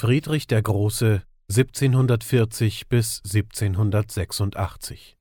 Friedrich der Große 1740 bis 1786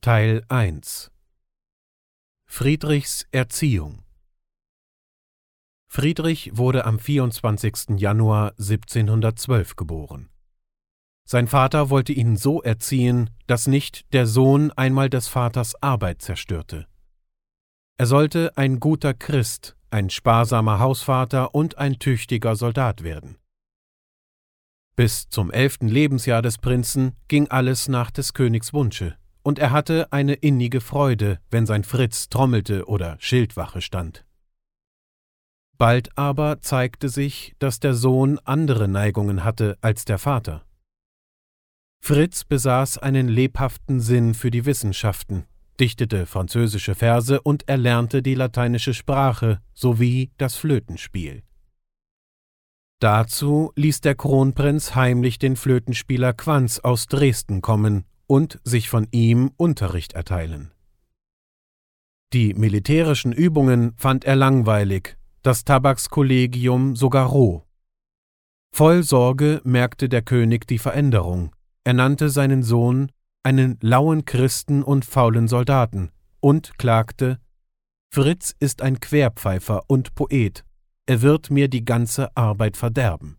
Teil 1 Friedrichs Erziehung Friedrich wurde am 24. Januar 1712 geboren. Sein Vater wollte ihn so erziehen, dass nicht der Sohn einmal des Vaters Arbeit zerstörte. Er sollte ein guter Christ, ein sparsamer Hausvater und ein tüchtiger Soldat werden. Bis zum elften Lebensjahr des Prinzen ging alles nach des Königs Wunsche, und er hatte eine innige Freude, wenn sein Fritz trommelte oder Schildwache stand. Bald aber zeigte sich, dass der Sohn andere Neigungen hatte als der Vater. Fritz besaß einen lebhaften Sinn für die Wissenschaften, dichtete französische Verse und erlernte die lateinische Sprache sowie das Flötenspiel. Dazu ließ der Kronprinz heimlich den Flötenspieler Quanz aus Dresden kommen und sich von ihm Unterricht erteilen. Die militärischen Übungen fand er langweilig, das Tabakskollegium sogar roh. Voll Sorge merkte der König die Veränderung, er nannte seinen Sohn einen lauen Christen und faulen Soldaten und klagte Fritz ist ein Querpfeifer und Poet, er wird mir die ganze Arbeit verderben.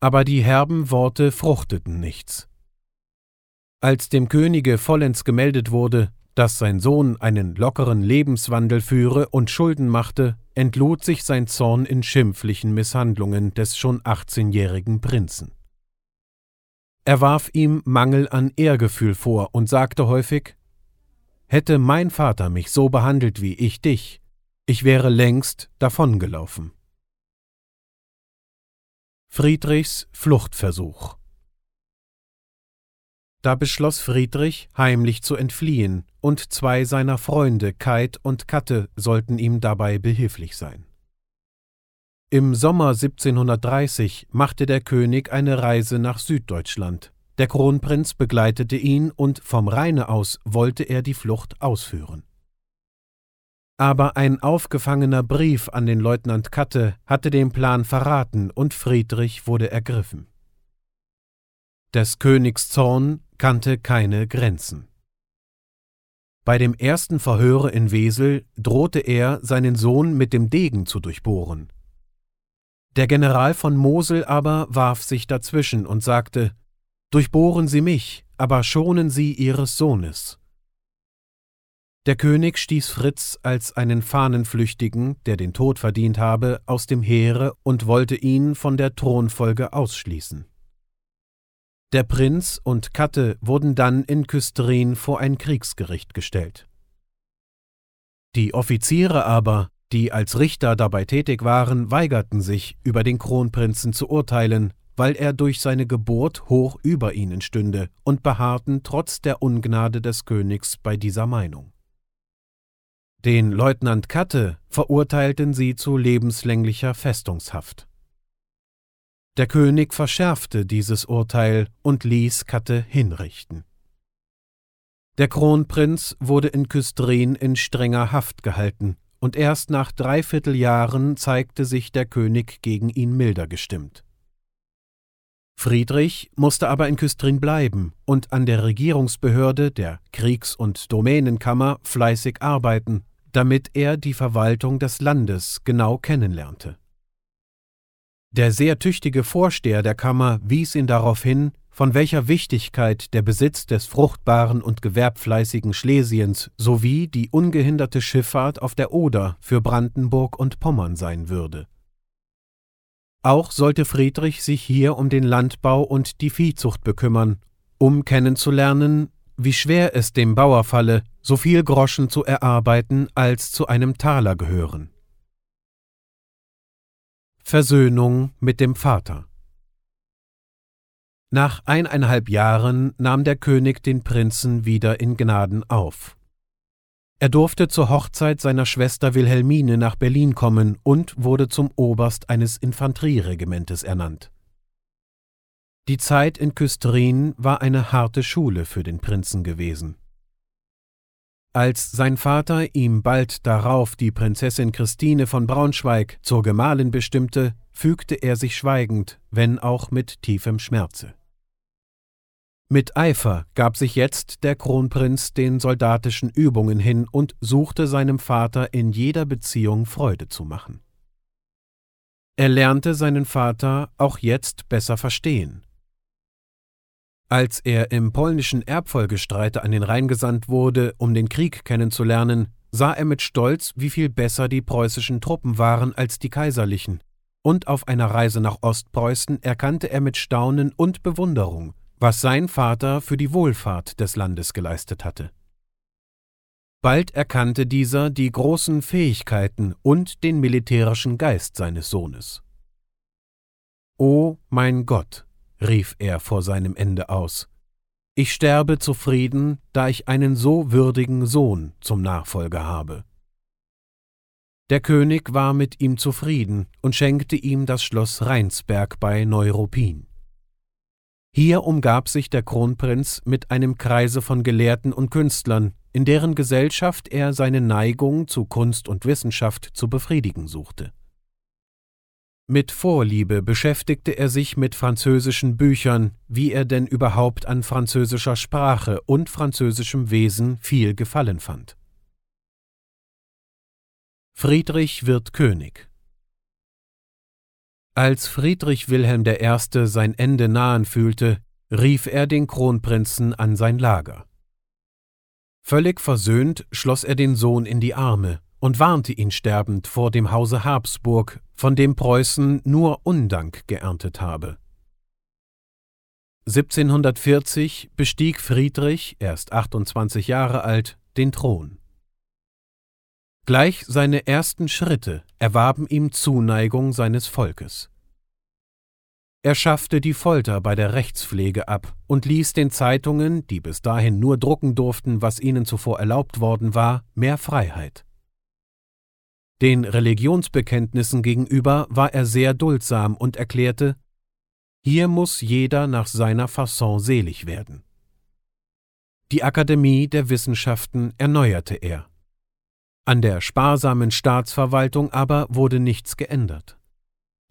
Aber die herben Worte fruchteten nichts. Als dem Könige vollends gemeldet wurde, dass sein Sohn einen lockeren Lebenswandel führe und Schulden machte, entlud sich sein Zorn in schimpflichen Misshandlungen des schon achtzehnjährigen Prinzen. Er warf ihm Mangel an Ehrgefühl vor und sagte häufig Hätte mein Vater mich so behandelt wie ich dich, ich wäre längst davongelaufen. Friedrichs Fluchtversuch Da beschloss Friedrich, heimlich zu entfliehen, und zwei seiner Freunde, Keit und Katte, sollten ihm dabei behilflich sein. Im Sommer 1730 machte der König eine Reise nach Süddeutschland. Der Kronprinz begleitete ihn und vom Rheine aus wollte er die Flucht ausführen. Aber ein aufgefangener Brief an den Leutnant Katte hatte den Plan verraten und Friedrich wurde ergriffen. Des Königs Zorn kannte keine Grenzen. Bei dem ersten Verhöre in Wesel drohte er, seinen Sohn mit dem Degen zu durchbohren. Der General von Mosel aber warf sich dazwischen und sagte Durchbohren Sie mich, aber schonen Sie Ihres Sohnes. Der König stieß Fritz als einen Fahnenflüchtigen, der den Tod verdient habe, aus dem Heere und wollte ihn von der Thronfolge ausschließen. Der Prinz und Katte wurden dann in Küstrin vor ein Kriegsgericht gestellt. Die Offiziere aber, die als Richter dabei tätig waren, weigerten sich, über den Kronprinzen zu urteilen, weil er durch seine Geburt hoch über ihnen stünde, und beharrten trotz der Ungnade des Königs bei dieser Meinung. Den Leutnant Katte verurteilten sie zu lebenslänglicher Festungshaft. Der König verschärfte dieses Urteil und ließ Katte hinrichten. Der Kronprinz wurde in Küstrin in strenger Haft gehalten und erst nach dreiviertel Jahren zeigte sich der König gegen ihn milder gestimmt. Friedrich musste aber in Küstrin bleiben und an der Regierungsbehörde der Kriegs- und Domänenkammer fleißig arbeiten, damit er die Verwaltung des Landes genau kennenlernte. Der sehr tüchtige Vorsteher der Kammer wies ihn darauf hin, von welcher Wichtigkeit der Besitz des fruchtbaren und gewerbfleißigen Schlesiens sowie die ungehinderte Schifffahrt auf der Oder für Brandenburg und Pommern sein würde. Auch sollte Friedrich sich hier um den Landbau und die Viehzucht bekümmern, um kennenzulernen, wie schwer es dem Bauer falle, so viel Groschen zu erarbeiten, als zu einem Taler gehören. Versöhnung mit dem Vater nach eineinhalb Jahren nahm der König den Prinzen wieder in Gnaden auf. Er durfte zur Hochzeit seiner Schwester Wilhelmine nach Berlin kommen und wurde zum Oberst eines Infanterieregimentes ernannt. Die Zeit in Küstrin war eine harte Schule für den Prinzen gewesen. Als sein Vater ihm bald darauf die Prinzessin Christine von Braunschweig zur Gemahlin bestimmte, fügte er sich schweigend, wenn auch mit tiefem Schmerze. Mit Eifer gab sich jetzt der Kronprinz den soldatischen Übungen hin und suchte seinem Vater in jeder Beziehung Freude zu machen. Er lernte seinen Vater auch jetzt besser verstehen. Als er im polnischen Erbfolgestreite an den Rhein gesandt wurde, um den Krieg kennenzulernen, sah er mit Stolz, wie viel besser die preußischen Truppen waren als die kaiserlichen, und auf einer Reise nach Ostpreußen erkannte er mit Staunen und Bewunderung, was sein Vater für die Wohlfahrt des Landes geleistet hatte. Bald erkannte dieser die großen Fähigkeiten und den militärischen Geist seines Sohnes. O mein Gott, rief er vor seinem Ende aus, ich sterbe zufrieden, da ich einen so würdigen Sohn zum Nachfolger habe. Der König war mit ihm zufrieden und schenkte ihm das Schloss Rheinsberg bei Neuruppin. Hier umgab sich der Kronprinz mit einem Kreise von Gelehrten und Künstlern, in deren Gesellschaft er seine Neigung zu Kunst und Wissenschaft zu befriedigen suchte. Mit Vorliebe beschäftigte er sich mit französischen Büchern, wie er denn überhaupt an französischer Sprache und französischem Wesen viel Gefallen fand. Friedrich wird König als Friedrich Wilhelm I. sein Ende nahen fühlte, rief er den Kronprinzen an sein Lager. Völlig versöhnt schloss er den Sohn in die Arme und warnte ihn sterbend vor dem Hause Habsburg, von dem Preußen nur Undank geerntet habe. 1740 bestieg Friedrich, erst 28 Jahre alt, den Thron. Gleich seine ersten Schritte erwarben ihm Zuneigung seines Volkes. Er schaffte die Folter bei der Rechtspflege ab und ließ den Zeitungen, die bis dahin nur drucken durften, was ihnen zuvor erlaubt worden war, mehr Freiheit. Den Religionsbekenntnissen gegenüber war er sehr duldsam und erklärte, hier muss jeder nach seiner Fasson selig werden. Die Akademie der Wissenschaften erneuerte er. An der sparsamen Staatsverwaltung aber wurde nichts geändert.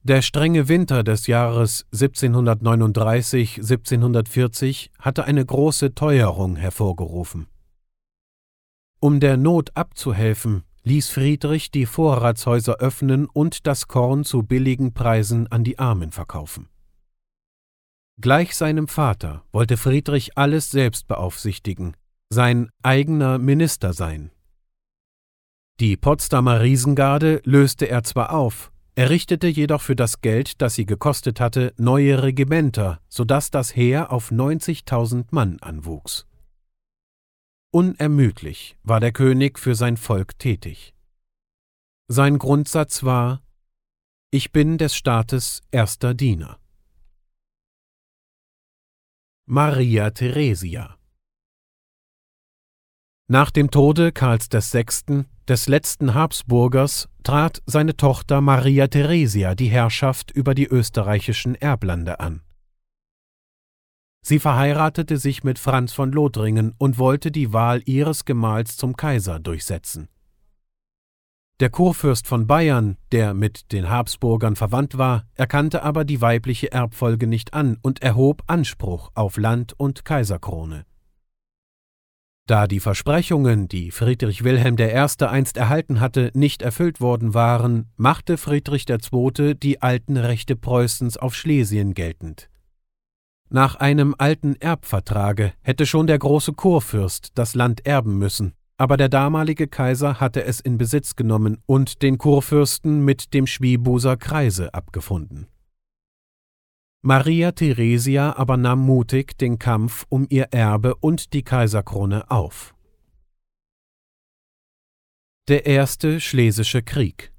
Der strenge Winter des Jahres 1739-1740 hatte eine große Teuerung hervorgerufen. Um der Not abzuhelfen, ließ Friedrich die Vorratshäuser öffnen und das Korn zu billigen Preisen an die Armen verkaufen. Gleich seinem Vater wollte Friedrich alles selbst beaufsichtigen, sein eigener Minister sein, die Potsdamer Riesengarde löste er zwar auf, errichtete jedoch für das Geld, das sie gekostet hatte, neue Regimenter, so dass das Heer auf 90.000 Mann anwuchs. Unermüdlich war der König für sein Volk tätig. Sein Grundsatz war Ich bin des Staates erster Diener. Maria Theresia Nach dem Tode Karls VI des letzten Habsburgers trat seine Tochter Maria Theresia die Herrschaft über die österreichischen Erblande an. Sie verheiratete sich mit Franz von Lothringen und wollte die Wahl ihres Gemahls zum Kaiser durchsetzen. Der Kurfürst von Bayern, der mit den Habsburgern verwandt war, erkannte aber die weibliche Erbfolge nicht an und erhob Anspruch auf Land und Kaiserkrone. Da die Versprechungen, die Friedrich Wilhelm I. einst erhalten hatte, nicht erfüllt worden waren, machte Friedrich II. die alten Rechte Preußens auf Schlesien geltend. Nach einem alten Erbvertrage hätte schon der große Kurfürst das Land erben müssen, aber der damalige Kaiser hatte es in Besitz genommen und den Kurfürsten mit dem Schwiebuser Kreise abgefunden. Maria Theresia aber nahm mutig den Kampf um ihr Erbe und die Kaiserkrone auf. Der erste Schlesische Krieg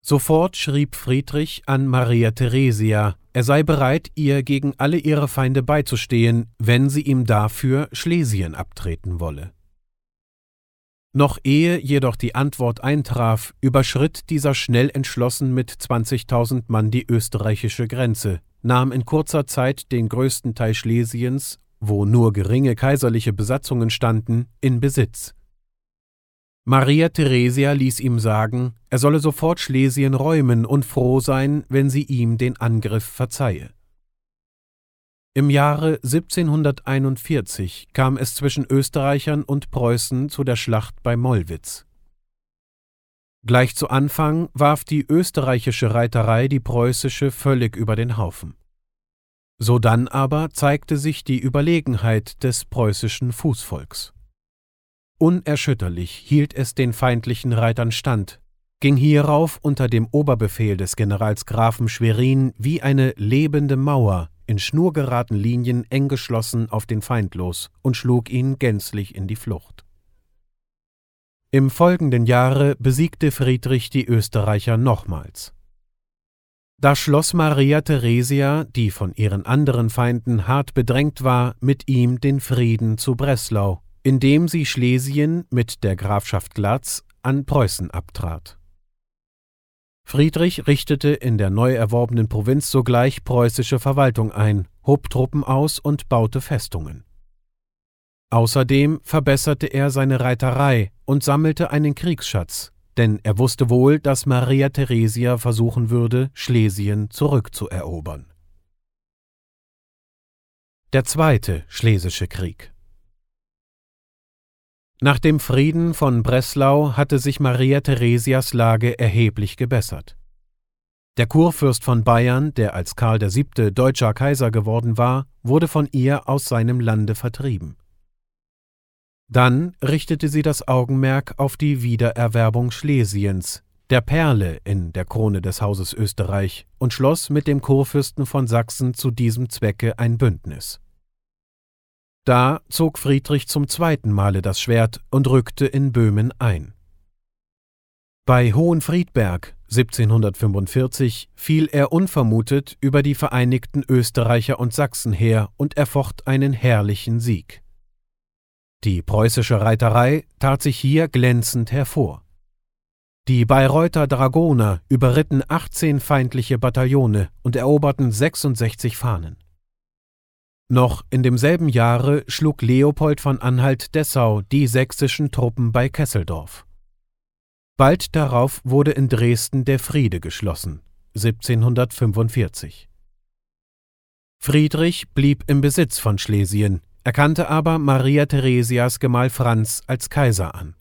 Sofort schrieb Friedrich an Maria Theresia, er sei bereit, ihr gegen alle ihre Feinde beizustehen, wenn sie ihm dafür Schlesien abtreten wolle. Noch ehe jedoch die Antwort eintraf, überschritt dieser schnell entschlossen mit 20.000 Mann die österreichische Grenze, nahm in kurzer Zeit den größten Teil Schlesiens, wo nur geringe kaiserliche Besatzungen standen, in Besitz. Maria Theresia ließ ihm sagen, er solle sofort Schlesien räumen und froh sein, wenn sie ihm den Angriff verzeihe. Im Jahre 1741 kam es zwischen Österreichern und Preußen zu der Schlacht bei Mollwitz. Gleich zu Anfang warf die österreichische Reiterei die preußische völlig über den Haufen. Sodann aber zeigte sich die Überlegenheit des preußischen Fußvolks. Unerschütterlich hielt es den feindlichen Reitern stand, ging hierauf unter dem Oberbefehl des Generals Grafen Schwerin wie eine lebende Mauer in schnurgeraden Linien eng geschlossen auf den Feind los und schlug ihn gänzlich in die Flucht. Im folgenden Jahre besiegte Friedrich die Österreicher nochmals. Da schloss Maria Theresia, die von ihren anderen Feinden hart bedrängt war, mit ihm den Frieden zu Breslau indem sie Schlesien mit der Grafschaft Glatz an Preußen abtrat. Friedrich richtete in der neu erworbenen Provinz sogleich preußische Verwaltung ein, hob Truppen aus und baute Festungen. Außerdem verbesserte er seine Reiterei und sammelte einen Kriegsschatz, denn er wusste wohl, dass Maria Theresia versuchen würde, Schlesien zurückzuerobern. Der Zweite Schlesische Krieg nach dem Frieden von Breslau hatte sich Maria Theresias Lage erheblich gebessert. Der Kurfürst von Bayern, der als Karl VII. deutscher Kaiser geworden war, wurde von ihr aus seinem Lande vertrieben. Dann richtete sie das Augenmerk auf die Wiedererwerbung Schlesiens, der Perle in der Krone des Hauses Österreich, und schloss mit dem Kurfürsten von Sachsen zu diesem Zwecke ein Bündnis. Da zog Friedrich zum zweiten Male das Schwert und rückte in Böhmen ein. Bei Hohenfriedberg 1745 fiel er unvermutet über die vereinigten Österreicher und Sachsen her und erfocht einen herrlichen Sieg. Die preußische Reiterei tat sich hier glänzend hervor. Die Bayreuther Dragoner überritten 18 feindliche Bataillone und eroberten 66 Fahnen. Noch in demselben Jahre schlug Leopold von Anhalt-Dessau die sächsischen Truppen bei Kesseldorf. Bald darauf wurde in Dresden der Friede geschlossen, 1745. Friedrich blieb im Besitz von Schlesien, erkannte aber Maria Theresias Gemahl Franz als Kaiser an.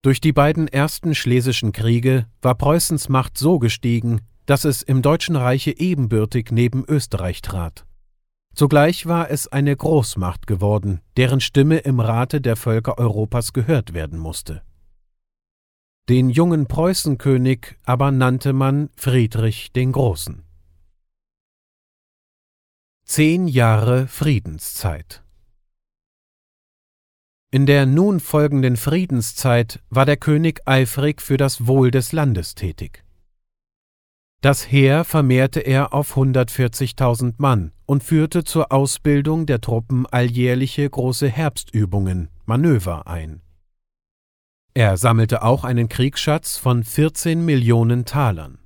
Durch die beiden ersten schlesischen Kriege war Preußens Macht so gestiegen, dass es im Deutschen Reiche ebenbürtig neben Österreich trat. Zugleich war es eine Großmacht geworden, deren Stimme im Rate der Völker Europas gehört werden musste. Den jungen Preußenkönig aber nannte man Friedrich den Großen. Zehn Jahre Friedenszeit In der nun folgenden Friedenszeit war der König eifrig für das Wohl des Landes tätig. Das Heer vermehrte er auf 140.000 Mann und führte zur Ausbildung der Truppen alljährliche große Herbstübungen, Manöver ein. Er sammelte auch einen Kriegsschatz von 14 Millionen Talern.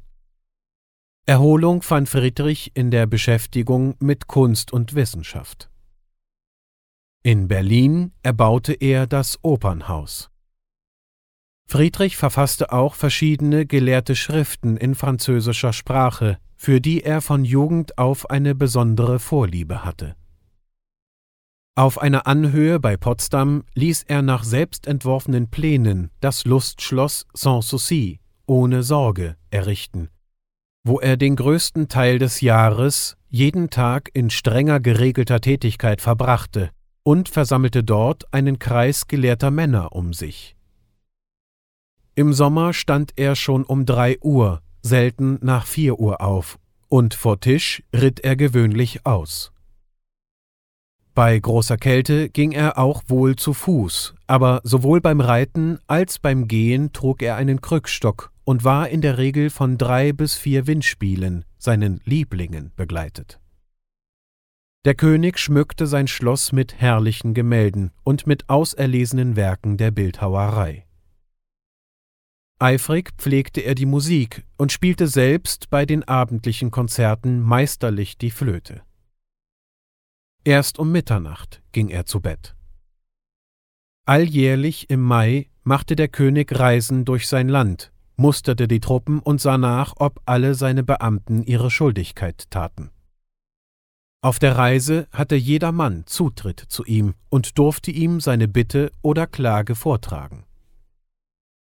Erholung fand Friedrich in der Beschäftigung mit Kunst und Wissenschaft. In Berlin erbaute er das Opernhaus. Friedrich verfasste auch verschiedene gelehrte Schriften in französischer Sprache, für die er von Jugend auf eine besondere Vorliebe hatte. Auf einer Anhöhe bei Potsdam ließ er nach selbst entworfenen Plänen das Lustschloss Sans Souci, ohne Sorge, errichten, wo er den größten Teil des Jahres jeden Tag in strenger geregelter Tätigkeit verbrachte und versammelte dort einen Kreis gelehrter Männer um sich. Im Sommer stand er schon um drei Uhr, selten nach vier Uhr auf, und vor Tisch ritt er gewöhnlich aus. Bei großer Kälte ging er auch wohl zu Fuß, aber sowohl beim Reiten als beim Gehen trug er einen Krückstock und war in der Regel von drei bis vier Windspielen, seinen Lieblingen, begleitet. Der König schmückte sein Schloss mit herrlichen Gemälden und mit auserlesenen Werken der Bildhauerei. Eifrig pflegte er die Musik und spielte selbst bei den abendlichen Konzerten meisterlich die Flöte. Erst um Mitternacht ging er zu Bett. Alljährlich im Mai machte der König Reisen durch sein Land, musterte die Truppen und sah nach, ob alle seine Beamten ihre Schuldigkeit taten. Auf der Reise hatte jeder Mann Zutritt zu ihm und durfte ihm seine Bitte oder Klage vortragen.